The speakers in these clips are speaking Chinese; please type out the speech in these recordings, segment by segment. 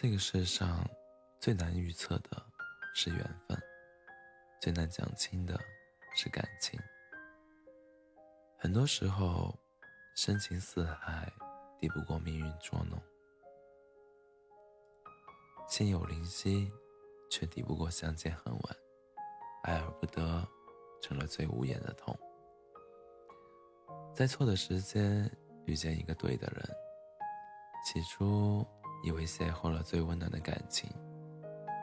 这个世上最难预测的是缘分，最难讲清的是感情。很多时候，深情似海，抵不过命运捉弄；心有灵犀，却抵不过相见恨晚。爱而不得，成了最无言的痛。在错的时间遇见一个对的人，起初以为邂逅了最温暖的感情，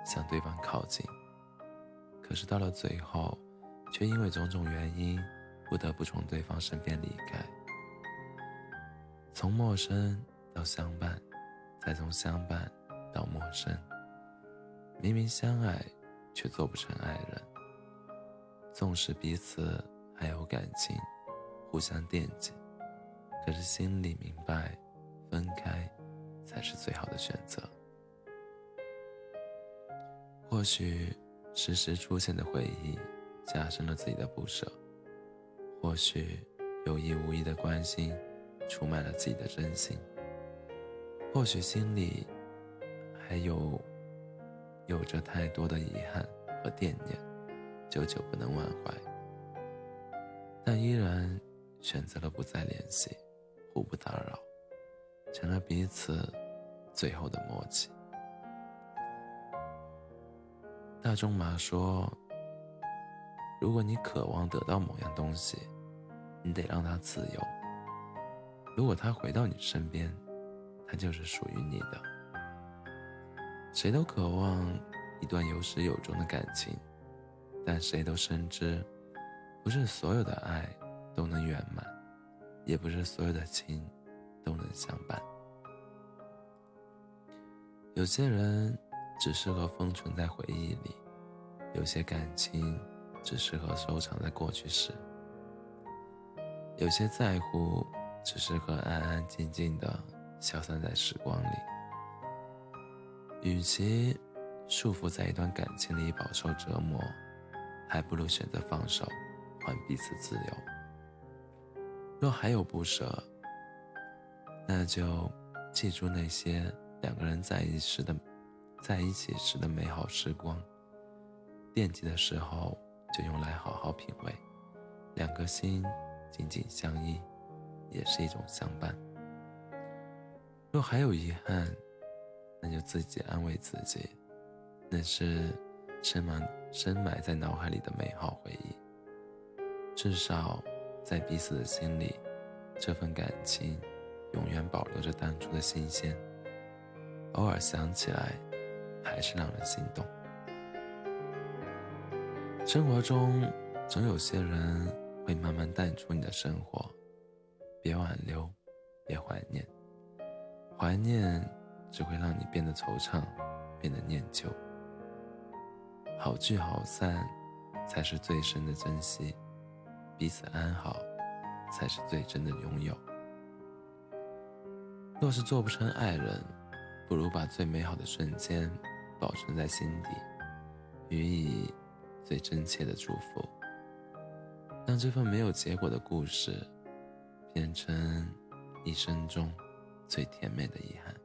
向对方靠近。可是到了最后，却因为种种原因，不得不从对方身边离开。从陌生到相伴，再从相伴到陌生。明明相爱，却做不成爱人。纵使彼此还有感情。互相惦记，可是心里明白，才是最好的选择。或许时时出现的回忆加深了自己的不舍，或许有意无意的关心出卖了自己的真心，或许心里还有有着太多的遗憾和惦念，久久不能忘怀，但依然。选择了不再联系，互不打扰，成了彼此最后的默契。大仲马说：“如果你渴望得到某样东西，你得让它自由。如果它回到你身边，它就是属于你的。谁都渴望一段有始有终的感情，但谁都深知，不是所有的爱。”都能圆满，也不是所有的情都能相伴。有些人只适合封存在回忆里，有些感情只适合收藏在过去时，有些在乎只适合安安静静的消散在时光里。与其束缚在一段感情里饱受折磨，还不如选择放手，还彼此自由。若还有不舍，那就记住那些两个人在一时的，在一起时的美好时光。惦记的时候，就用来好好品味。两颗心紧紧相依，也是一种相伴。若还有遗憾，那就自己安慰自己，那是深埋深埋在脑海里的美好回忆。至少。在彼此的心里，这份感情永远保留着当初的新鲜。偶尔想起来，还是让人心动。生活中总有些人会慢慢淡出你的生活，别挽留，别怀念。怀念只会让你变得惆怅，变得念旧。好聚好散，才是最深的珍惜。彼此安好，才是最真的拥有。若是做不成爱人，不如把最美好的瞬间保存在心底，予以最真切的祝福，让这份没有结果的故事变成一生中最甜美的遗憾。